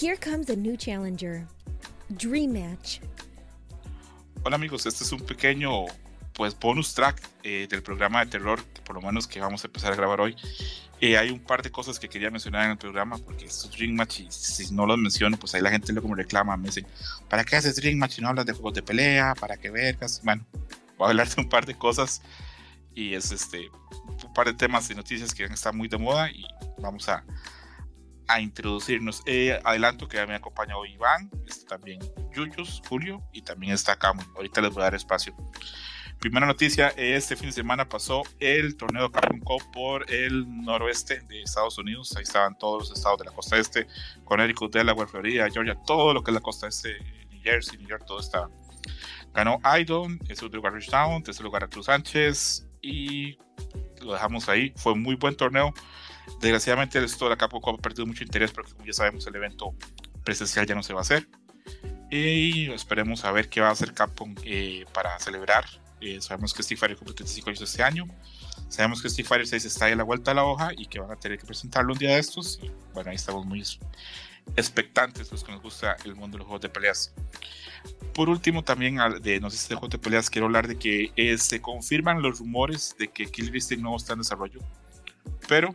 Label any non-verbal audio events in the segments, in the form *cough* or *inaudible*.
Here comes a new challenger. Dream Match. Hola amigos, este es un pequeño pues bonus track eh, del programa de terror, por lo menos que vamos a empezar a grabar hoy. Eh, hay un par de cosas que quería mencionar en el programa, porque estos Dream Match, y si no los menciono, pues ahí la gente luego me reclama, me dicen, ¿para qué haces Dream Match y no hablas de juegos de pelea? ¿Para qué vergas? Bueno, voy a hablar de un par de cosas y es este un par de temas y noticias que están muy de moda y vamos a, a introducirnos. Eh, adelanto que me acompaña hoy Iván, está también Yuyos, Julio y también está Camus. Ahorita les voy a dar espacio. Primera noticia, este fin de semana pasó el torneo Capcom Cup por el noroeste de Estados Unidos. Ahí estaban todos los estados de la costa este, Connecticut, Delaware, Florida, Georgia, todo lo que es la costa este, New Jersey, New York, todo estaba. Ganó Idon, en segundo lugar Rich Down, en tercer lugar Arturo Sánchez y lo dejamos ahí. Fue un muy buen torneo. Desgraciadamente esto de la Cup ha perdido mucho interés porque como ya sabemos el evento presencial ya no se va a hacer. Y esperemos a ver qué va a hacer Capcom eh, para celebrar eh, sabemos que Street Fighter cumple 35 años este año. Sabemos que Street Fighter 6 está ahí a la vuelta de la hoja y que van a tener que presentarlo un día de estos. Y bueno, ahí estamos muy expectantes los que nos gusta el mundo de los juegos de peleas. Por último, también de no sé si de juegos de peleas, quiero hablar de que eh, se confirman los rumores de que Killer Instinct no está en desarrollo. Pero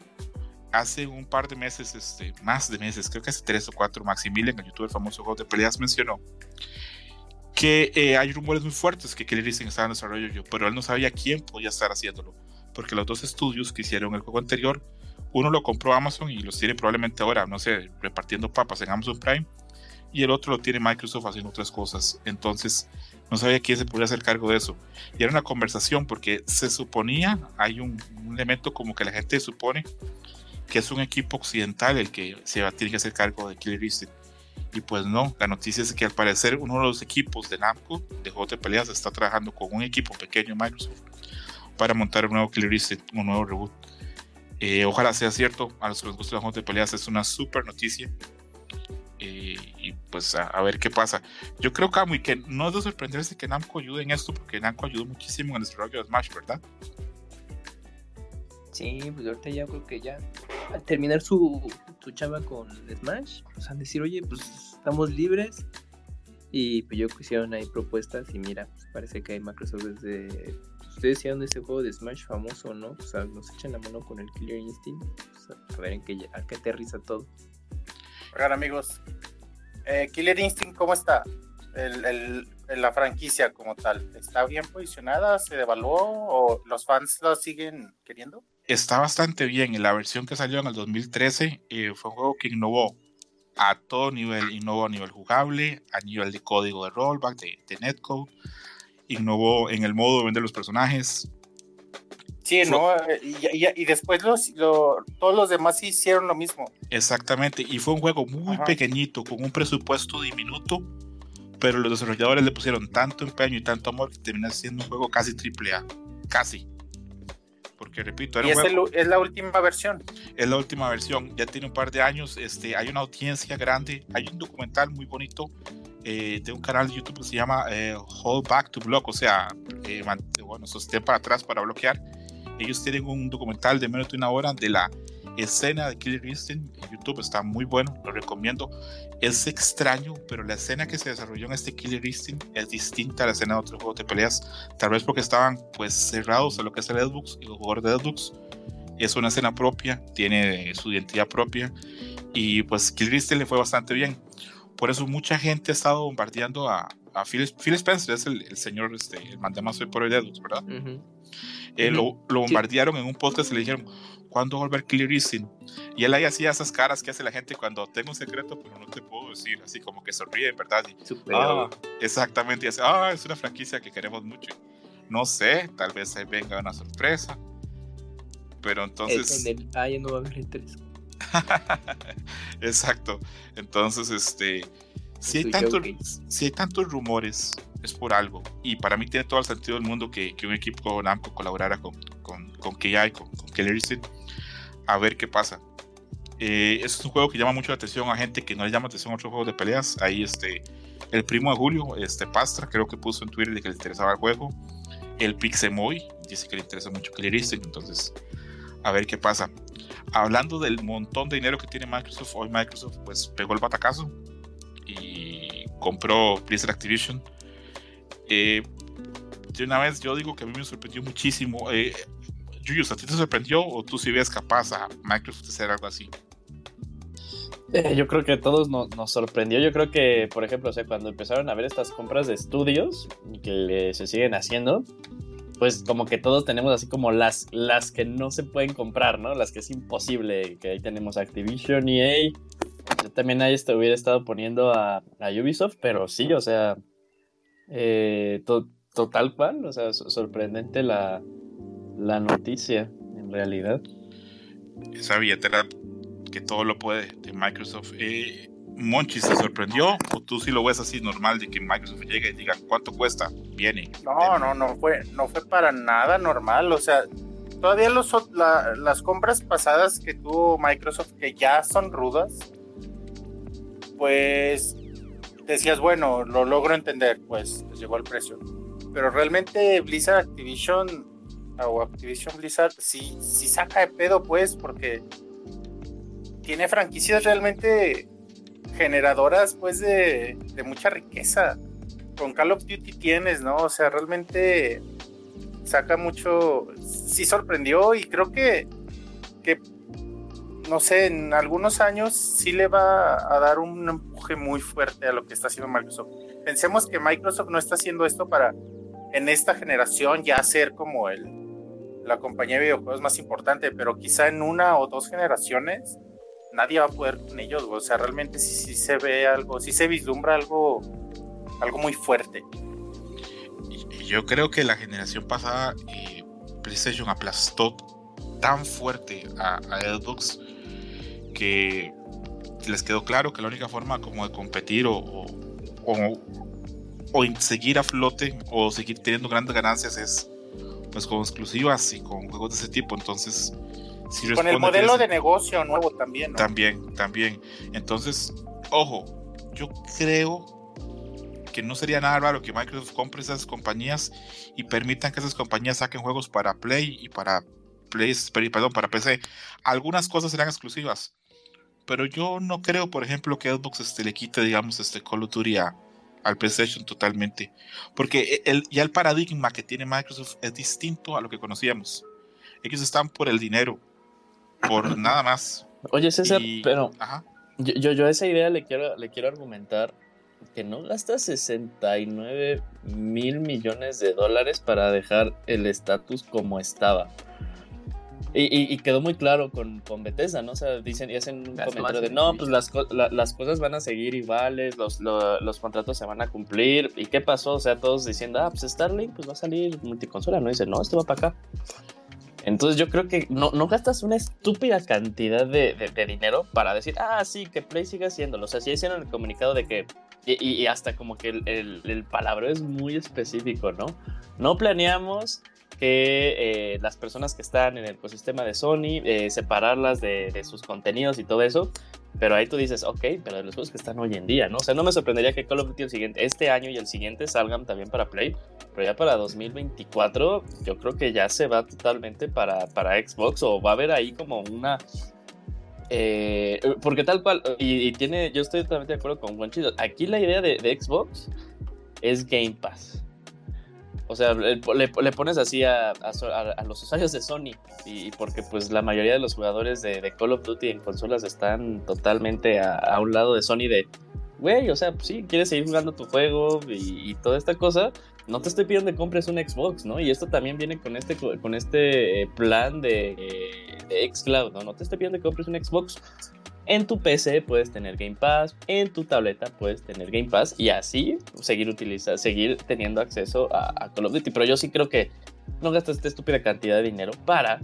hace un par de meses, este, más de meses, creo que hace tres o cuatro, Maximilian, el youtuber famoso juego de peleas, mencionó que eh, hay rumores muy fuertes que Killer Instinct estaba en desarrollo, pero él no sabía quién podía estar haciéndolo, porque los dos estudios que hicieron el juego anterior, uno lo compró Amazon y los tiene probablemente ahora, no sé, repartiendo papas en Amazon Prime, y el otro lo tiene Microsoft haciendo otras cosas. Entonces, no sabía quién se podía hacer cargo de eso. Y era una conversación porque se suponía, hay un, elemento como que la gente supone que es un equipo occidental el que se va a tener que hacer cargo de Killer Instinct y pues no, la noticia es que al parecer uno de los equipos de Namco de juegos de peleas está trabajando con un equipo pequeño Microsoft para montar un nuevo Killer Instinct, un nuevo reboot. Eh, ojalá sea cierto, a los que les gustan los juegos de peleas es una super noticia. Eh, y pues a, ver qué pasa. Yo creo, y que no es de sorprenderse que Namco ayude en esto, porque Namco ayudó muchísimo en el desarrollo de Smash, ¿verdad? Sí, pues ahorita ya creo que ya al terminar su, su chava con Smash, pues han decir, oye, pues estamos libres. Y pues yo hicieron ahí propuestas y mira, pues parece que hay Microsoft desde... Ustedes hicieron ese juego de Smash famoso, ¿no? O sea, nos echan la mano con el Killer Instinct. Pues, a ver en qué, a qué aterriza todo. Oigan amigos, eh, Killer Instinct, ¿cómo está? El, el, la franquicia como tal, ¿está bien posicionada? ¿Se devaluó? ¿O los fans lo siguen queriendo? está bastante bien. La versión que salió en el 2013 eh, fue un juego que innovó a todo nivel, innovó a nivel jugable, a nivel de código de rollback, de, netcode, innovó en el modo de vender los personajes. Sí, ¿no? Y, después los, todos los demás hicieron lo mismo. Exactamente, y fue un juego muy pequeñito, con un presupuesto diminuto, pero los desarrolladores le pusieron tanto empeño y tanto amor que terminó siendo un juego casi triple A, casi porque repito, era es, la última versión. Es la última versión, ya tiene un par de años, este, hay una audiencia grande, hay un documental muy bonito eh, de un canal de YouTube que se llama eh, Hold Back to Block, o sea, eh, bueno, sostén para atrás para bloquear. Ellos tienen un documental de menos de una hora de la escena de Killer Instinct en YouTube, está muy bueno, lo recomiendo. Es extraño, pero la escena que se desarrolló en este Killer Instinct es distinta a la escena de otros juegos de peleas, tal vez porque estaban pues cerrados a lo que es el Xbox y los jugadores de Xbox. Es una escena propia, tiene su identidad propia y pues Killer Instinct le fue bastante bien. Por eso mucha gente ha estado bombardeando a, a Phil, Spencer, es el, señor, este, el mandamazo hoy por hoy de Xbox, ¿verdad? Eh, lo, lo, bombardearon en un podcast y le dijeron, ¿cuándo volver Clear Y él ahí hacía esas caras que hace la gente cuando tengo un secreto, pero no te puedo decir, así como que sonríe, ¿verdad? ah, exactamente, y hace, ah, es una franquicia que queremos mucho. No sé, tal vez venga una sorpresa. Pero entonces. En el, ah, ya no va a haber interés. *laughs* Exacto. Entonces, este. Si hay, tantos, si hay tantos rumores, es por algo. Y para mí tiene todo el sentido del mundo que, que un equipo como Namco colaborara con, con, con KI, con, con Killer Instinct a ver qué pasa. Eh, es un juego que llama mucho la atención a gente que no le llama atención a otros juegos de peleas. Ahí este, el primo de Julio, este Pastra, creo que puso en Twitter de que le interesaba el juego. El Pixemoy dice que le interesa mucho Instinct, entonces a ver qué pasa. Hablando del montón de dinero que tiene Microsoft, hoy Microsoft pues pegó el batacazo y compró Blizzard Activision. Eh, de una vez yo digo que a mí me sorprendió muchísimo. Eh, ¿a ti te sorprendió o tú si ves capaz a Microsoft de hacer algo así? Eh, yo creo que a todos nos sorprendió. Yo creo que, por ejemplo, o sea, cuando empezaron a ver estas compras de estudios que se siguen haciendo, pues como que todos tenemos así como las, las que no se pueden comprar, ¿no? Las que es imposible, que ahí tenemos Activision, EA. Yo también ahí este, hubiera estado poniendo a, a Ubisoft, pero sí, o sea, eh, total cual, o sea, sorprendente la, la noticia, en realidad. Esa billetera que todo lo puede de Microsoft. Eh, Monchi, ¿se sorprendió? ¿O tú sí lo ves así normal de que Microsoft llegue y diga cuánto cuesta? Viene. No, no, no fue, no fue para nada normal. O sea, todavía los, las compras pasadas que tuvo Microsoft, que ya son rudas, pues decías, bueno, lo logro entender, pues llegó al precio. Pero realmente Blizzard Activision o Activision Blizzard sí, sí saca de pedo, pues, porque tiene franquicias realmente generadoras, pues, de, mucha riqueza. Con Call of Duty tienes, ¿no? O sea, realmente saca mucho. Sí sorprendió y creo que, que no sé, en algunos años sí le va a dar un empuje muy fuerte a lo que está haciendo Microsoft. Pensemos que Microsoft no está haciendo esto para en esta generación ya ser como el, la compañía de videojuegos más importante, pero quizá en una o dos generaciones nadie va a poder con ellos, o sea, realmente sí, se ve algo, sí se vislumbra algo, algo muy fuerte. Y, yo creo que la generación pasada eh, PlayStation aplastó tan fuerte a, a Xbox que les quedó claro que la única forma como de competir o, o, o, seguir a flote o seguir teniendo grandes ganancias es pues con exclusivas y con juegos de ese tipo. Entonces, si con el modelo de negocio nuevo también. También, también. Entonces, ojo, yo creo que no sería nada raro que Microsoft compre esas compañías y permitan que esas compañías saquen juegos para Play y para Play, perdón, para PC. Algunas cosas serán exclusivas, pero yo no creo, por ejemplo, que Xbox este, le quite, digamos, este Call of Duty al PlayStation totalmente. Porque el, ya el paradigma que tiene Microsoft es distinto a lo que conocíamos. Ellos están por el dinero, por *laughs* nada más. Oye, César, pero Yo, yo, a esa idea le quiero, le quiero argumentar que no gasta 69 mil millones de dólares para dejar el estatus como estaba. Y, quedó muy claro con, con Bethesda, ¿no? O sea, dicen y hacen un comentario de, no, pues las, las cosas van a seguir iguales, los, los, contratos se van a cumplir. ¿Y qué pasó? O sea, todos diciendo, ah, pues Starlink pues va a salir multiconsola, ¿no? dice, no, esto va para acá. Entonces yo creo que no, gastas una estúpida cantidad de, de, dinero para decir, ah, sí, que Play siga haciéndolo. O sea, sí hicieron el comunicado de que, y, hasta como que el, el, palabra es muy específico, ¿no? No planeamos que eh, las personas que están en el ecosistema de Sony, eh, separarlas de, sus contenidos y todo eso. Pero ahí tú dices, ok, pero de los juegos que están hoy en día, ¿no? O sea, no me sorprendería que Call of Duty el siguiente, este año y el siguiente salgan también para Play, pero ya para 2024 yo creo que ya se va totalmente para, para Xbox o va a haber ahí como una... Eh, porque tal cual, y, tiene, yo estoy totalmente de acuerdo con Juanchito, aquí la idea de, de Xbox es Game Pass. O sea, le, pones así a, los usuarios de Sony y, porque pues la mayoría de los jugadores de, Call of Duty en consolas están totalmente a, un lado de Sony de, güey, o sea, pues sí, quieres seguir jugando tu juego y, toda esta cosa, no te estoy pidiendo que compres un Xbox, ¿no? Y esto también viene con este, con este eh, plan de, de Xcloud, ¿no? No te estoy pidiendo que compres un Xbox en tu PC puedes tener Game Pass, en tu tableta puedes tener Game Pass y así seguir utilizando, seguir teniendo acceso a, Call of Duty. Pero yo sí creo que no gastas esta estúpida cantidad de dinero para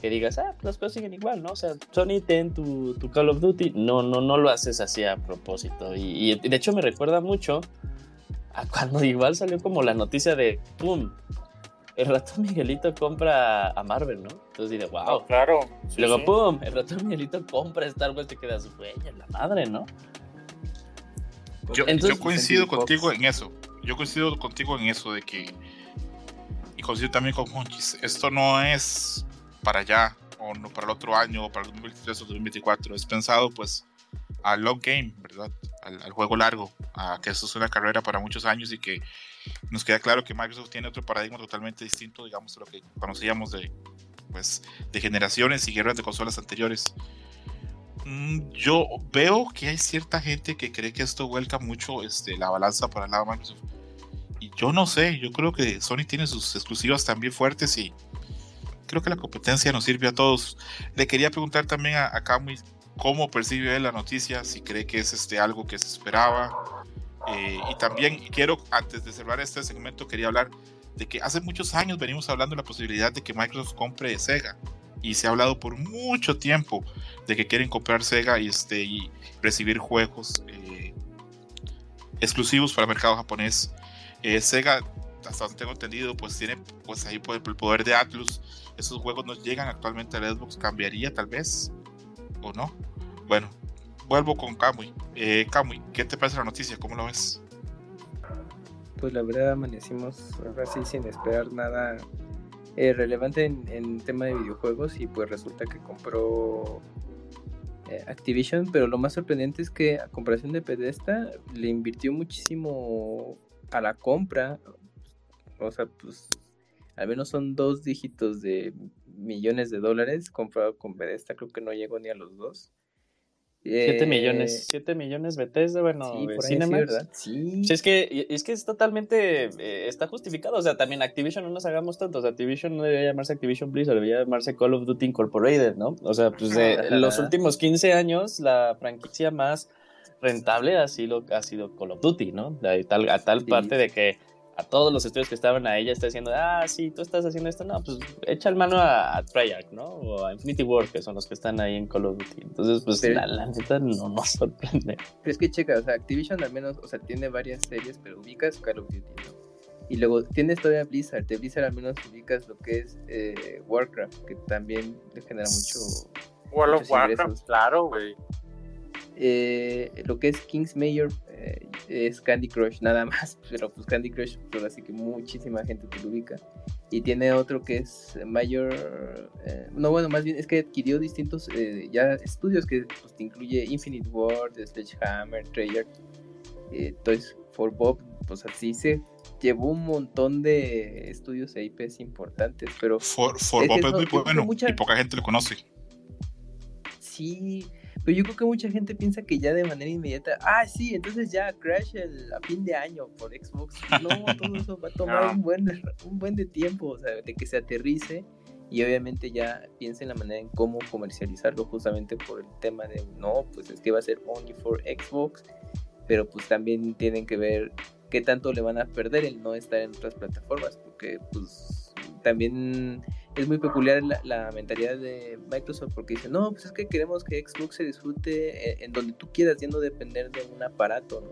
que digas, ah, las cosas siguen igual, ¿no? O sea, Sony ten tu, tu Call of Duty. No, no, no lo haces así a propósito. Y, y de hecho me recuerda mucho a cuando *laughs* igual salió como la noticia de, ¡pum! El ratón Miguelito compra a Marvel, ¿no? Entonces diré, wow. claro. y luego, ¡pum! El ratón Miguelito compra a Star Wars, te quedas, güey, la madre, ¿no? Yo, yo coincido contigo en eso. Yo coincido contigo en eso de que. Y coincido también con Monchis. Esto no es para allá. o no para el otro año, o para el 2023 o 2024. Es pensado pues al long game, ¿verdad? Al, juego largo, a que eso es una carrera para muchos años y que nos queda claro que Microsoft tiene otro paradigma totalmente distinto, digamos, de lo que conocíamos de, pues, de generaciones y guerras de consolas anteriores. Mm, yo veo que hay cierta gente que cree que esto vuelca mucho este, la balanza para el lado de Microsoft. Y yo no sé, yo creo que Sony tiene sus exclusivas también fuertes y creo que la competencia nos sirve a todos. Le quería preguntar también a, a cómo percibe la noticia, si cree que es este, algo que se esperaba. Eh, y también quiero, antes de cerrar este segmento, quería hablar de que hace muchos años venimos hablando de la posibilidad de que Microsoft compre Sega y se ha hablado por mucho tiempo de que quieren comprar Sega y, este, y recibir juegos eh, exclusivos para el mercado japonés. Eh, Sega, hasta donde tengo entendido, pues tiene pues ahí por el poder de Atlus. Esos juegos no llegan actualmente a Xbox. ¿Cambiaría tal vez? ¿O no? Bueno, vuelvo con Kamui. Eh, Kamui, ¿qué te parece la noticia? ¿Cómo lo ves? Pues la verdad amanecimos ahora sí sin esperar nada eh, relevante en, en, tema de videojuegos y pues resulta que compró eh, Activision, pero lo más sorprendente es que a comparación de Pedesta le invirtió muchísimo a la compra, o sea, pues al menos son dos dígitos de millones de dólares comprado con Pedesta, creo que no llegó ni a los dos. 7 millones, 7 eh, millones Bethesda, bueno, sí, por Sí, ¿verdad? Sí. es que, es que es totalmente, eh, está justificado, o sea, también Activision no nos hagamos tantos, Activision no debería llamarse Activision Blizzard, debería llamarse Call of Duty Incorporated, ¿no? O sea, pues de los últimos 15 años, la franquicia más rentable ha sido, ha sido Call of Duty, ¿no? A tal, a tal parte de que a todos los estudios que estaban a ella está diciendo, ah, sí, tú estás haciendo esto, no, pues echa el mano a, Treyarch, ¿no? O a Infinity War, que son los que están ahí en Call of Duty. Entonces, pues la, la neta no nos sorprende. Pero es que checa, o sea, Activision al menos, o sea, tiene varias series, pero ubicas Call of Duty, ¿no? Y luego tienes todavía Blizzard, de Blizzard al menos ubicas lo que es eh, Warcraft, que también le genera mucho... World of Warcraft, claro, güey. Eh, lo que es King's Mayor eh, es Candy Crush nada más, *laughs* pero pues Candy Crush, pues así que muchísima gente te lo ubica. Y tiene otro que es Mayor, eh, no bueno, más bien es que adquirió distintos ya estudios que pues, te incluye Infinite World, Sledgehammer, Treyarch, Toys for Bob, pues así se llevó un montón de estudios e IPs importantes, pero... For, Bob es muy bueno y poca gente lo conoce. Sí, pero yo creo que mucha gente piensa que ya de manera inmediata, ah, sí, entonces ya Crash a fin de año por Xbox. No, todo eso va a *laughs* tomar un buen, un buen de tiempo, o sea, de que se aterrice y obviamente ya piensa en la manera en cómo comercializarlo justamente por el tema de, no, pues es que va a ser only for Xbox, pero pues también tienen que ver qué tanto le van a perder el no estar en otras plataformas, porque pues también es muy peculiar la, mentalidad de Microsoft porque dice, no, pues es que queremos que Xbox se disfrute eh, en, donde tú quieras, y no depender de un aparato,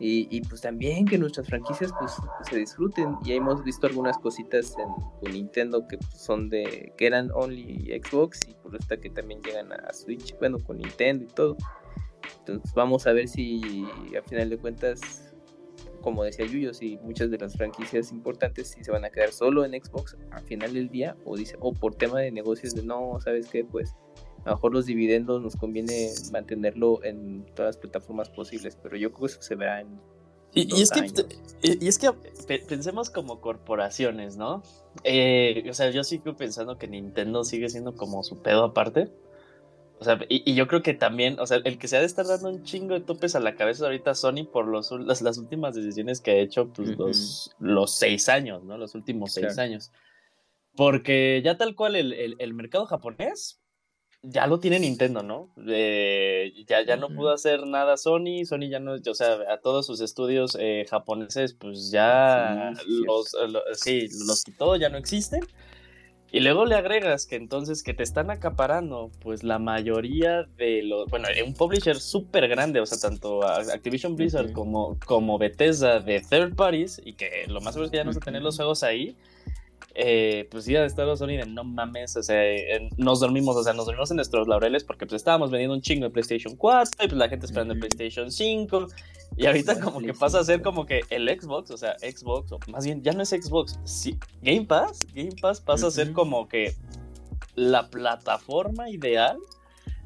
Y, pues también que nuestras franquicias pues se disfruten y hemos visto algunas cositas en, Nintendo que pues, son de que eran only Xbox y por esta que también llegan a Switch bueno con Nintendo y todo. Entonces vamos a ver si a final de cuentas como decía Yuyo, si muchas de las franquicias importantes si se van a quedar solo en Xbox al final del día o dice o por tema de negocios de no, sabes qué, pues a lo mejor los dividendos nos conviene mantenerlo en todas las plataformas posibles, pero yo creo que eso se verá en y, es que, y, es que pensemos como corporaciones, ¿no? Eh, o sea, yo sigo pensando que Nintendo sigue siendo como su pedo aparte. O sea, y, yo creo que también, o sea, el que se ha de estar dando un chingo de topes a la cabeza ahorita Sony por los, las, últimas decisiones que ha hecho, pues los, los seis años, ¿no? Los últimos seis años. Porque ya tal cual el, el, mercado japonés ya lo tiene Nintendo, ¿no? ya, ya no pudo hacer nada Sony, Sony ya no, o sea, a todos sus estudios eh, japoneses, pues ya los, sí, los quitó, ya no existen. Y luego le agregas que entonces que te están acaparando, pues la mayoría de los, bueno, un publisher súper grande, o sea, tanto Activision Blizzard como, como Bethesda de third parties, y que lo más seguro es que ya no se tener los juegos ahí, eh, pues sí, de Estado Sony de no mames, o sea, nos dormimos, o sea, nos dormimos en nuestros laureles porque pues estábamos vendiendo un chingo de PlayStation 4 y pues la gente esperando el PlayStation 5 y ahorita como que pasa a ser como que el Xbox, o sea, Xbox, o más bien ya no es Xbox, sí, Game Pass, Game Pass pasa a ser como que la plataforma ideal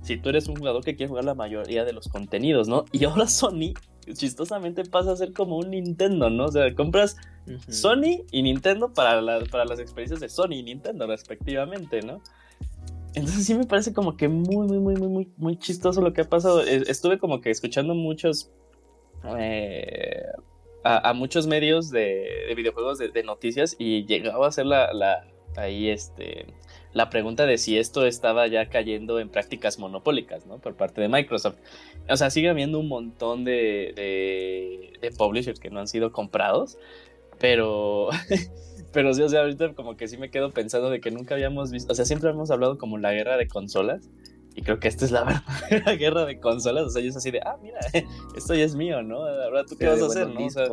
si tú eres un jugador que quiere jugar la mayoría de los contenidos, ¿no? Y ahora Sony, chistosamente, pasa a ser como un Nintendo, ¿no? O sea, compras Sony y Nintendo para, para las experiencias de Sony y Nintendo, respectivamente, ¿no? Entonces sí me parece como que muy, muy, muy, muy, muy, muy chistoso lo que ha pasado. Estuve como que escuchando muchos... Eh, a, muchos medios de, videojuegos de, noticias y llegaba a ser la, la, ahí este la pregunta de si esto estaba ya cayendo en prácticas monopólicas, ¿no? Por parte de Microsoft. O sea, sigue habiendo un montón de, de, publishers que no han sido comprados, pero, *laughs* pero sí, o sea, ahorita como que sí me quedo pensando de que nunca habíamos visto, o sea, siempre hemos hablado como la guerra de consolas, y creo que esta es la *laughs* verdadera guerra de consolas. O sea, es así de, ah, mira, *laughs* esto ya es mío, ¿no? Ahora tú qué vas a hacer, ¿no? O sea,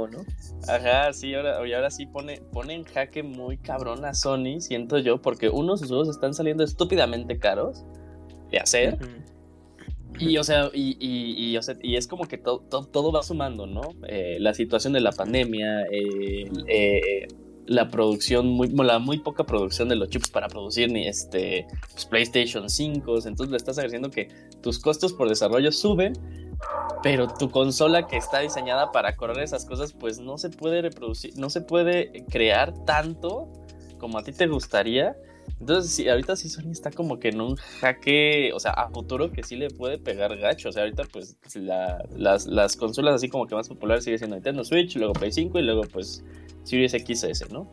Ajá, sí, ahora, y ahora sí pone, pone en jaque muy cabrón a Sony, siento yo, porque uno, sus juegos están saliendo estúpidamente caros de hacer. Y, o sea, y, y, y, es como que todo va sumando, ¿no? Eh, la situación de la pandemia, eh, la producción, muy, la muy poca producción de los chips para producir ni este pues, PlayStation 5, entonces le estás agrediendo que tus costos por desarrollo suben, pero tu consola que está diseñada para correr esas cosas, pues no se puede reproducir, no se puede crear tanto como a ti te gustaría. Entonces, sí, ahorita sí Sony está como que en un jaque, o sea, a futuro que sí le puede pegar gacho. O sea, ahorita pues las, las consolas así como que más populares sigue siendo Nintendo Switch, luego Play 5 y luego pues Series XS, ¿no?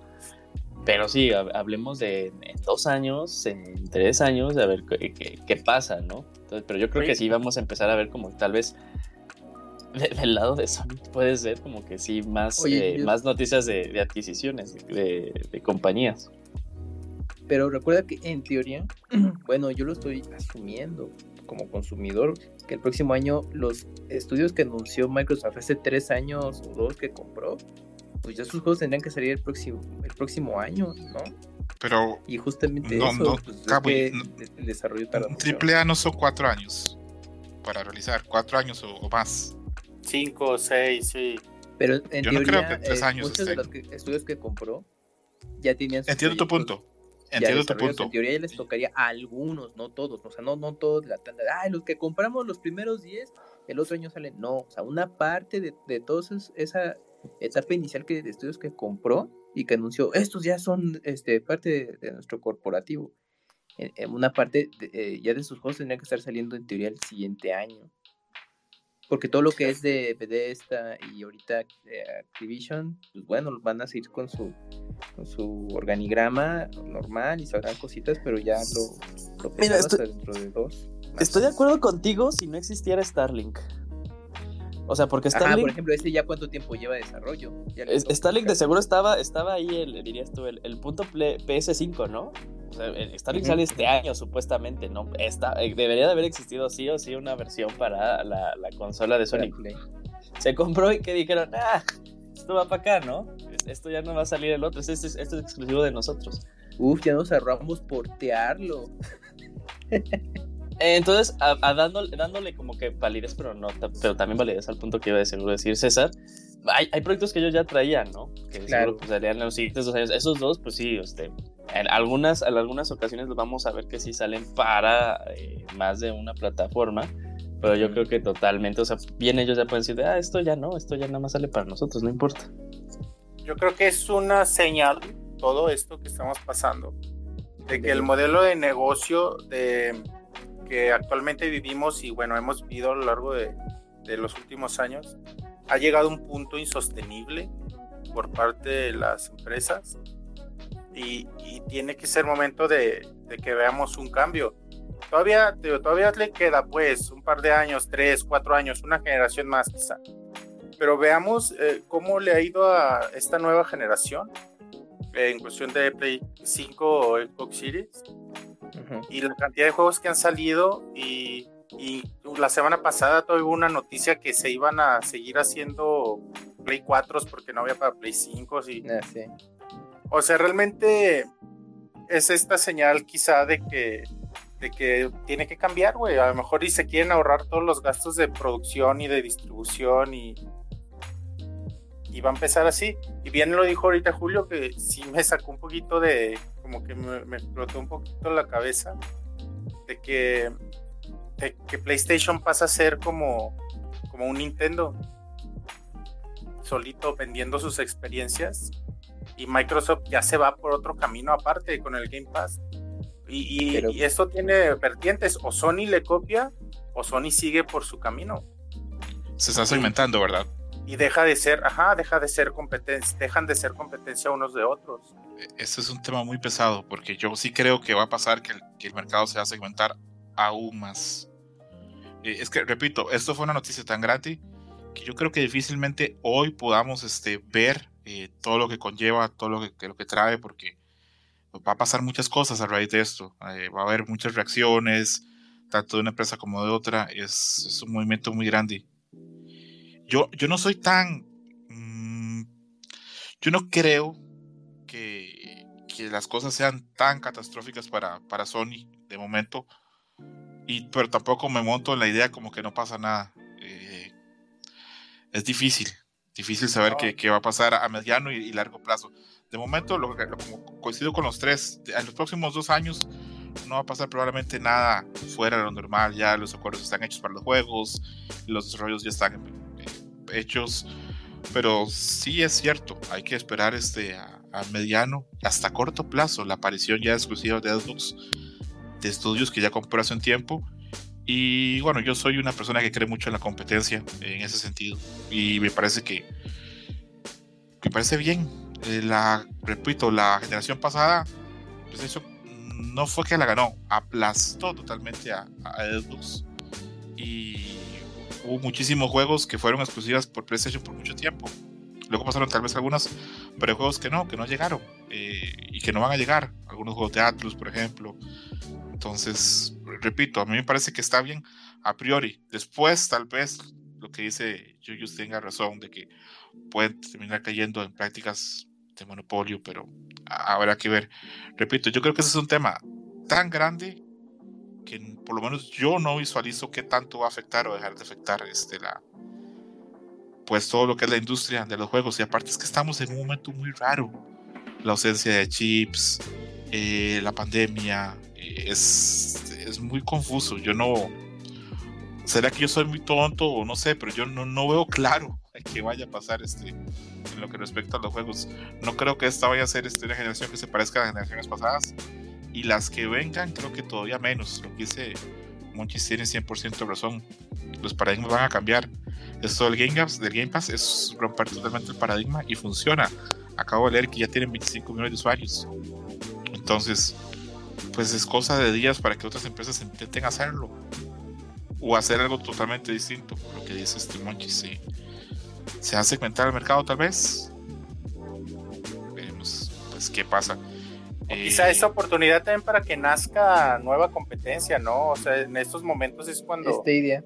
Pero sí, hablemos de en dos años, en tres años, de ver qué, pasa, ¿no? Entonces, pero yo creo que sí vamos a empezar a ver como tal vez *laughs* del lado de Sony puede ser como que sí más, eh, más noticias de, adquisiciones de, compañías. Pero recuerda que en teoría, *clears throat* bueno, yo lo estoy asumiendo como consumidor, que el próximo año los estudios que anunció Microsoft hace tres años o dos que compró, pues ya sus juegos tendrían que salir el próximo, el próximo año, ¿no? Pero. Y justamente eso, pues, el desarrollo Triple A no son cuatro años para realizar, cuatro años o, más. Cinco, seis, sí. Pero en Yo teoría, no creo que tres eh, años muchos de los estudios que compró ya tenían. Entiendo tu punto. Entiendo tu punto. En teoría ya les tocaría a algunos, no todos. O sea, no, no todos la tanda. Ay, los que compramos los primeros 10, el otro año salen. No, o sea, una parte de, de todos esa, etapa inicial que, de estudios que compró y que anunció, estos ya son este, parte de, nuestro corporativo. En, una parte eh, ya de sus juegos tendrían que estar saliendo en teoría el siguiente año. Porque todo lo que es de Bethesda y ahorita de Activision, pues bueno, van a seguir con su, con su organigrama normal y sabrán cositas, pero ya lo, lo Mira, dentro de dos. Estoy de acuerdo contigo si no existiera Starlink. O sea, porque Starlink. por ejemplo, este ya cuánto tiempo lleva de desarrollo. Starlink de seguro estaba, estaba ahí, el, dirías tú, el, punto PS5, ¿no? O sea, Starlink sale este año, supuestamente, ¿no? Está, eh, debería de haber existido sí o sí una versión para la, consola de Sony. Se compró y que dijeron, ah, esto va para acá, ¿no? Esto ya no va a salir el otro, esto, esto es exclusivo de nosotros. Uf, ya nos ahorramos portearlo. Entonces, a, dándole, dándole, como que validez, pero no, pero también validez al punto que iba a decir, decir César. Hay, hay, proyectos que ellos ya traían, ¿no? Que claro. pues, en los siguientes dos años. Esos dos, pues sí, este, en algunas, en algunas ocasiones vamos a ver que sí salen para eh, más de una plataforma. Pero yo creo que totalmente, o sea, bien ellos ya pueden decir, ah, esto ya no, esto ya nada más sale para nosotros, no importa. Yo creo que es una señal, todo esto que estamos pasando, de que el modelo de negocio de que actualmente vivimos y bueno, hemos vivido a lo largo de, de los últimos años, ha llegado a un punto insostenible por parte de las empresas y, y tiene que ser momento de, de, que veamos un cambio. Todavía, todavía le queda pues un par de años, tres, cuatro años, una generación más quizá. Pero veamos eh, cómo le ha ido a esta nueva generación en cuestión de Play 5 o Xbox Series y la cantidad de juegos que han salido y, la semana pasada tuve una noticia que se iban a seguir haciendo Play 4 porque no había para Play 5 y, ah, o sea realmente es esta señal quizá de que de que tiene que cambiar, güey. A lo mejor y se quieren ahorrar todos los gastos de producción y de distribución y, y va a empezar así. Y bien lo dijo ahorita Julio, que sí me sacó un poquito de, como que me, explotó un poquito la cabeza de que, que PlayStation pasa a ser como, como un Nintendo, solito vendiendo sus experiencias y Microsoft ya se va por otro camino aparte con el Game Pass. Y, y, esto tiene vertientes, o Sony le copia o Sony sigue por su camino. Se está segmentando, ¿verdad? Y deja de ser, ajá, deja de ser competencia, dejan de ser competencia unos de otros. Este es un tema muy pesado, porque yo sí creo que va a pasar que el, mercado se va a segmentar aún más. Eh, es que, repito, esto fue una noticia tan grande que yo creo que difícilmente hoy podamos este, ver eh, todo lo que conlleva, todo lo que, lo que trae, porque va a pasar muchas cosas a raíz de esto. Eh, va a haber muchas reacciones, tanto de una empresa como de otra. Es, es un movimiento muy grande. Yo, yo no soy tan... Mm, yo no creo que, que, las cosas sean tan catastróficas para, para Sony de momento. Y, pero tampoco me monto en la idea como que no pasa nada. Eh, es difícil, difícil saber qué, qué, va a pasar a mediano y, largo plazo. De momento, lo, como coincido con los tres, en los próximos dos años no va a pasar probablemente nada fuera de lo normal. Ya los acuerdos están hechos para los juegos, los desarrollos ya están hechos. Pero sí es cierto, hay que esperar este a, mediano, hasta corto plazo, la aparición ya exclusiva de Xbox de estudios que ya compró hace un tiempo. Y bueno, yo soy una persona que cree mucho en la competencia en ese sentido. Y me parece que me parece bien. Eh, la, repito, la generación pasada, pues eso no fue que la ganó, aplastó totalmente a, a Xbox. Y hubo muchísimos juegos que fueron exclusivas por PlayStation por mucho tiempo. Luego pasaron tal vez algunas, pero juegos que no, que no llegaron eh, y que no van a llegar. Algunos juegos de Atlus, por ejemplo. Entonces, repito, a mí me parece que está bien a priori. Después, tal vez, lo que dice Julius tenga razón de que pueden terminar cayendo en prácticas de monopolio, pero habrá que ver. Repito, yo creo que ese es un tema tan grande que por lo menos yo no visualizo qué tanto va a afectar o dejar de afectar este, la, pues todo lo que es la industria de los juegos. Y aparte es que estamos en un momento muy raro. La ausencia de chips, eh, la pandemia, es, es muy confuso. Yo no... ¿Será que yo soy muy tonto o no sé? Pero yo no, no veo claro que vaya a pasar este, en lo que respecta a los juegos. No creo que esta vaya a ser este, una generación que se parezca a las generaciones pasadas y las que vengan creo que todavía menos. Lo que dice Monchis tiene 100% razón. Los paradigmas van a cambiar. Esto del Game, Pass, del Game Pass es romper totalmente el paradigma y funciona. Acabo de leer que ya tienen 25 millones de usuarios. Entonces, pues es cosa de días para que otras empresas intenten hacerlo. O hacer algo totalmente distinto. Lo que dice este Monchis. Sí. Se va a segmentar el mercado tal vez. Veremos pues qué pasa quizá esa oportunidad también para que nazca nueva competencia, ¿no? O sea, en estos momentos es cuando Esta idea.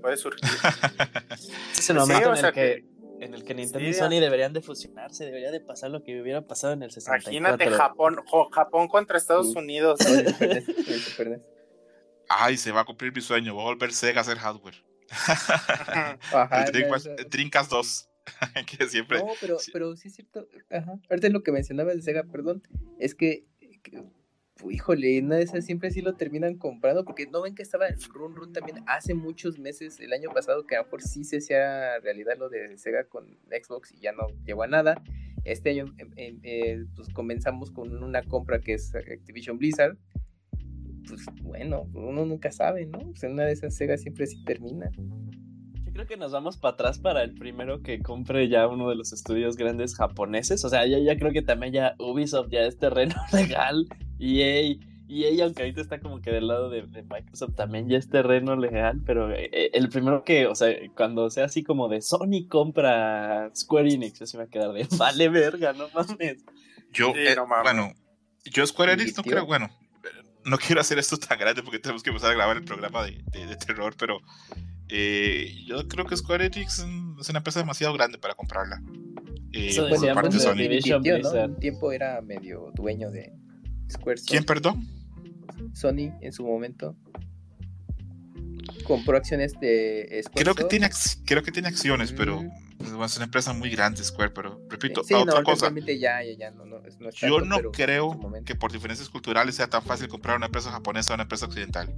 puede surgir. *laughs* es el momento en, el que, en el que Nintendo y Sony deberían de fusionarse, debería de pasar lo que hubiera pasado en el 64. Imagínate Japón, Japón contra Estados Unidos. *laughs* Ay, se va a cumplir mi sueño, voy a volver Sega a hacer hardware. *laughs* *laughs* Ajá, Trincas 2. que siempre. No, pero, pero sí es cierto. Ajá. Ahorita lo que mencionaba de Sega, perdón, es que, híjole, una de esas siempre sí lo terminan comprando, porque no ven que estaba en Run Run también hace muchos meses, el año pasado, que a mejor sí se hacía realidad lo de Sega con Xbox y ya no llegó a nada. Este año em, em, eh, pues comenzamos con una compra que es Activision Blizzard. Pues bueno, uno nunca sabe, ¿no? Sea, una de esas Sega siempre sí termina creo que nos vamos para atrás para el primero que compre ya uno de los estudios grandes japoneses. O sea, ya, ya creo que también ya Ubisoft ya es terreno *laughs* legal. EA, EA aunque ahorita está como que del lado de, Microsoft, también ya es terreno legal. Pero eh, eh, el primero que, o sea, cuando sea así como de Sony compra Square Enix, yo se va a quedar de *laughs* vale verga, no mames. Yo, eh, bueno, yo Square Enix no creo, bueno, no quiero hacer esto tan grande porque tenemos que empezar a grabar el programa de, de terror, pero eh, yo creo que Square Enix es una empresa demasiado grande para comprarla. Eh, por parte de Sony. Un tiempo era medio dueño de ¿Quién, perdón? Sony en su momento compró acciones de Square. Creo que tiene, creo que tiene acciones, pero Es una empresa muy grande Square, pero repito, otra cosa. yo no creo que por diferencias culturales sea tan fácil comprar una empresa japonesa o una empresa occidental.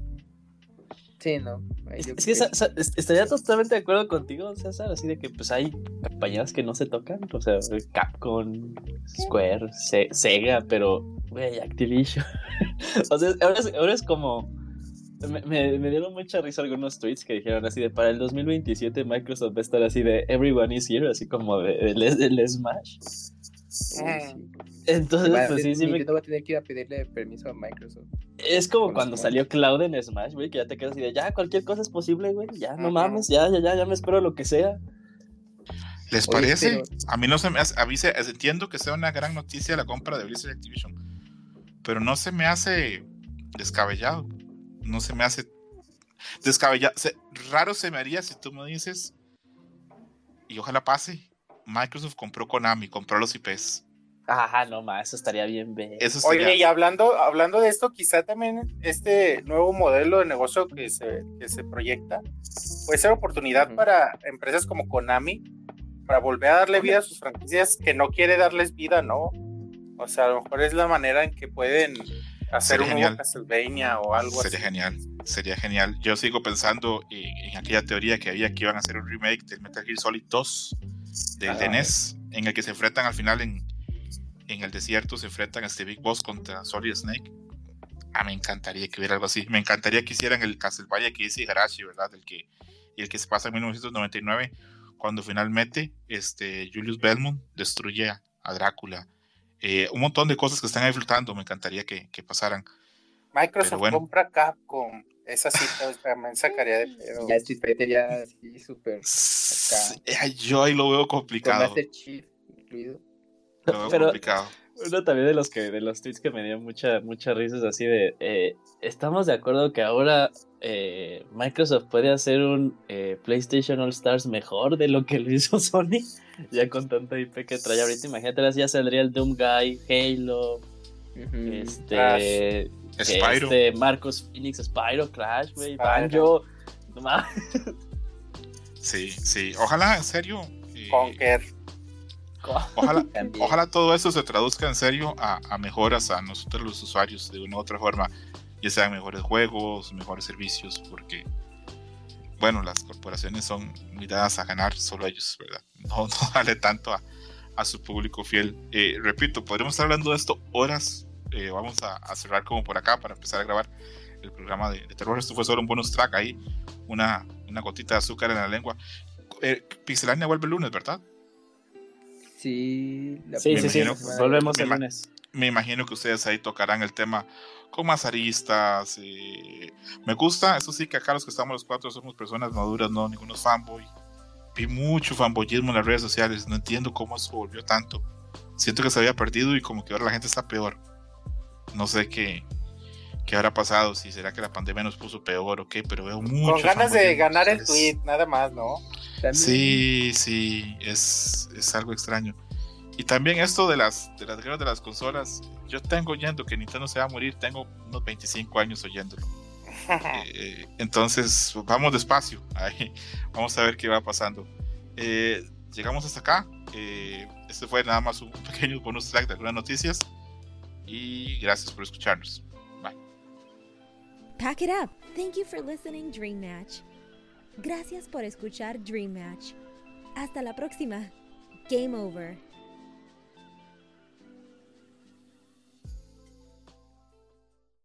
Sí, no. Es, que, estaría totalmente de acuerdo contigo, César, así de que pues hay compañías que no se tocan, o sea, Capcom, Square, Sega, pero, güey, Activision. *laughs* o sea, ahora es como me, me, dieron mucha risa algunos tweets que dijeron así de para el 2027 Microsoft va a estar así de Everyone is here, así como de, de, Smash. Entonces, pues sí, sí. Me... va a tener que ir a pedirle permiso a Microsoft. Es como cuando salió Cloud en Smash, güey, que ya te quedas así de ya, cualquier cosa es posible, güey, ya, no mames, ya, ya, ya, ya me espero lo que sea. ¿Les parece? A mí no se me hace, avise, entiendo que sea una gran noticia la compra de Blizzard Activision, pero no se me hace descabellado no se me hace descabellado. raro se me haría si tú me dices, y ojalá pase, Microsoft compró Konami, compró los IPs. Ajá, no más, eso estaría bien Oye, y hablando, hablando de esto, quizá también este nuevo modelo de negocio que se, que se proyecta puede ser oportunidad para empresas como Konami para volver a darle vida a sus franquicias que no quiere darles vida, ¿no? O sea, a lo mejor es la manera en que pueden hacer un nuevo Castlevania o algo sería genial sería genial. Yo sigo pensando en, aquella teoría que había que iban a hacer un remake del Metal Gear Solid 2 del ah, NES en el que se enfrentan al final en, en el desierto se enfrentan a este Big Boss contra Solid Snake. Ah, me encantaría que hubiera algo así. Me encantaría que hicieran el Castlevania que dice Igarashi verdad el que el que se pasa en 1999 cuando finalmente este Julius Belmont destruye a Drácula. Eh, un montón de cosas que están ahí flotando, me encantaría que, pasaran. Microsoft compra Capcom, esa cita también sacaría de pedo. Ya Street Fighter ya así súper Yo ahí lo veo complicado. *laughs* Lo veo Pero, complicado. Uno también de los que de los tweets que me dio mucha mucha risas así de eh, estamos de acuerdo que ahora eh, Microsoft puede hacer un PlayStation All Stars mejor de lo que lo hizo *laughs* Sony ya con tanta IP que trae ahorita, imagínate, ya saldría el Doom Guy, Halo, este, Spyro. este, Marcos Phoenix, Spyro, Crash, güey, Banjo, no Sí, sí, ojalá, en serio. Eh, Conker. Ojalá, *laughs* ojalá todo eso se traduzca en serio a, a, mejoras a nosotros los usuarios de una u otra forma, ya sean mejores juegos, mejores servicios, porque bueno, las corporaciones son miradas a ganar solo ellos, ¿verdad? *laughs* No, no vale tanto a, su público fiel. Eh, repito, podríamos estar hablando de esto horas. Eh, vamos a, cerrar como por acá para empezar a grabar el programa de, terror. Esto fue solo un bonus track ahí, una, una gotita de azúcar en la lengua. Eh, Pixelania vuelve el lunes, ¿verdad? Sí, sí, sí, volvemos el lunes. Me imagino que ustedes ahí tocarán el tema con más aristas. Eh, me gusta, eso sí, que acá los que estamos los cuatro somos personas maduras, no ninguno fanboy. Vi mucho fanboyismo en las redes sociales, no entiendo cómo eso volvió tanto. Siento que se había perdido y como que ahora la gente está peor. No sé qué, qué habrá pasado, si será que la pandemia nos puso peor o qué, pero veo mucho. Con ganas de ganar el tweet, nada más, ¿no? Sí, sí, es, es algo extraño. Y también esto de las, de las guerras de las consolas, yo tengo oyendo que Nintendo se va a morir, tengo unos 25 años oyéndolo. *laughs* Eh, entonces, vamos despacio, *laughs* ahí, vamos a ver qué va pasando. Eh, llegamos hasta acá. Eh, este fue nada más un *laughs* pequeño bonus track de algunas noticias. Y gracias por escucharnos. Bye. Pack it up. Thank you for listening, Dream Match. Gracias por escuchar Dream Match. Hasta la próxima. Game over.